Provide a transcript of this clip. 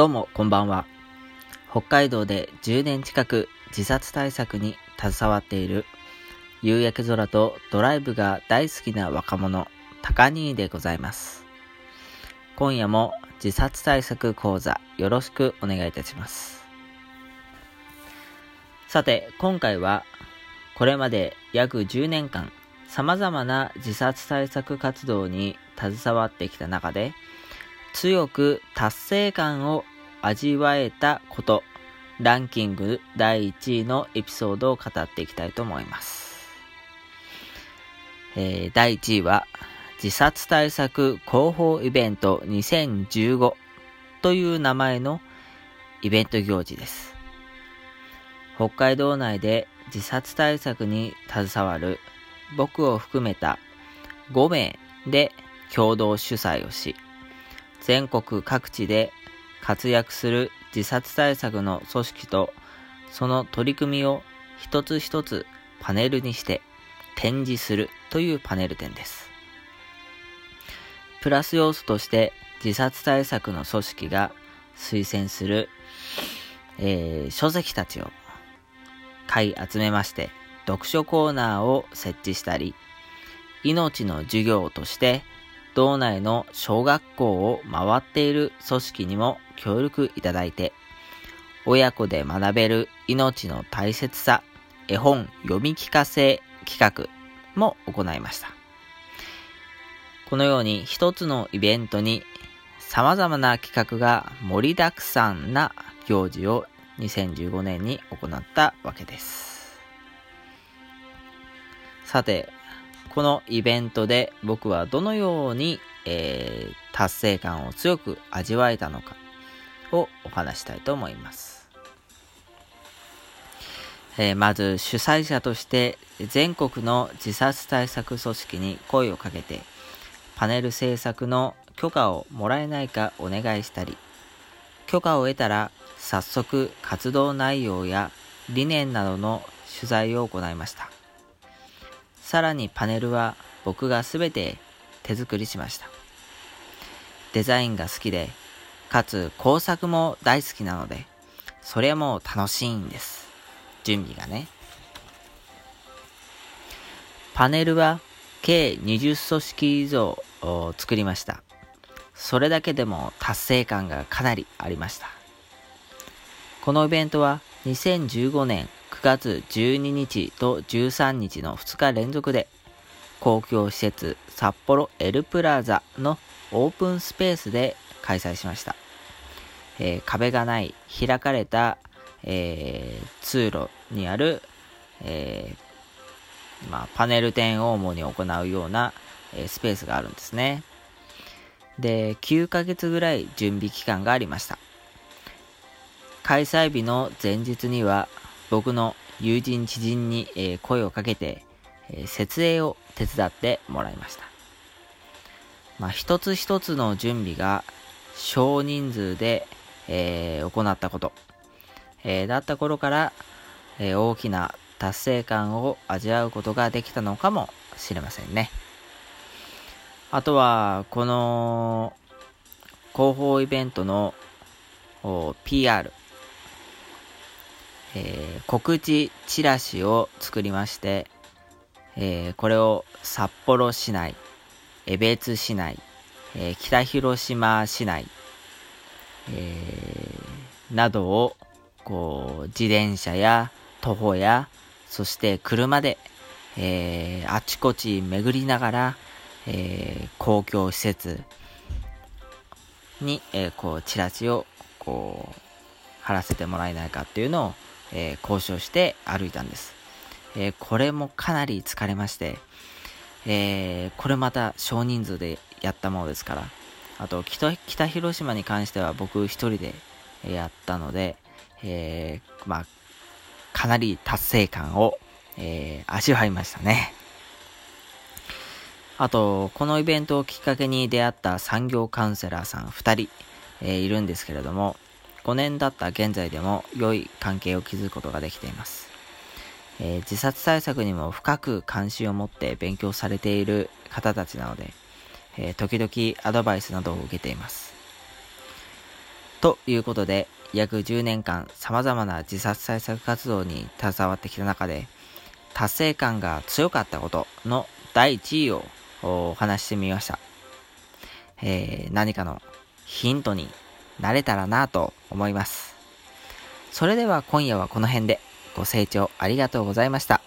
どうもこんばんは。北海道で10年近く自殺対策に携わっている夕焼け空とドライブが大好きな若者、高兄でございます。今夜も自殺対策講座よろしくお願いいたします。さて、今回はこれまで約10年間様々な自殺対策活動に携わってきた中で強く達成感を味わえたことランキング第1位のエピソードを語っていきたいと思います。えー、第1位は自殺対策広報イベント2015という名前のイベント行事です。北海道内で自殺対策に携わる僕を含めた5名で共同主催をし、全国各地で活躍する自殺対策の組織とその取り組みを一つ一つパネルにして展示するというパネル展です。プラス要素として自殺対策の組織が推薦する、えー、書籍たちを買い集めまして読書コーナーを設置したり命の授業として道内の小学校を回っている組織にも協力いただいて、親子で学べる命の大切さ、絵本読み聞かせ企画も行いました。このように一つのイベントに様々な企画が盛りだくさんな行事を2015年に行ったわけです。さて、このイベントで僕はどのように、えー、達成感を強く味わえたのかをお話したいと思います。えー、まず主催者として全国の自殺対策組織に声をかけてパネル制作の許可をもらえないかお願いしたり許可を得たら早速活動内容や理念などの取材を行いました。さらにパネルは僕がすべて手作りしました。デザインが好きで、かつ工作も大好きなので、それも楽しいんです。準備がね。パネルは計20組織以上を作りました。それだけでも達成感がかなりありました。このイベントは2015年9月12日と13日の2日連続で公共施設札幌エルプラザのオープンスペースで開催しました。えー、壁がない開かれた、えー、通路にある、えー、まあ、パネル展を主に行うような、えスペースがあるんですね。で、9ヶ月ぐらい準備期間がありました。開催日の前日には僕の友人知人に、え、声をかけて、え、設営を手伝ってもらいました。まあ、一つ一つの準備が少人数で、え、行ったこと、えだった頃から、え大きな達成感を味わうことができたのかもしれませんね。あとは、この広報イベントの PR、えー、告知チラシを作りまして、えー、これを札幌市内、江別市内、えー、北広島市内、えなどをこう自転車や徒歩やそして車で、えあちこち巡りながら、え公共施設に、えこうチラシをこう貼らせてもらえないかっていうのをえー、交渉して歩いたんです。えー、これもかなり疲れまして、えー、これまた少人数でやったものですから、あと北、北広島に関しては僕一人でやったので、えまあ、かなり達成感を、え味わいましたね。あと、このイベントをきっかけに出会った産業カウンセラーさん2人、えいるんですけれども、5年経った現在でも良い関係を築くことができています。えー、自殺対策にも深く関心を持って勉強されている方たちなので、えー、時々アドバイスなどを受けています。ということで、約10年間様々な自殺対策活動に携わってきた中で、達成感が強かったことの第1位をお話してみました。えー、何かのヒントになれたらなと思います。それでは今夜はこの辺でご清聴ありがとうございました。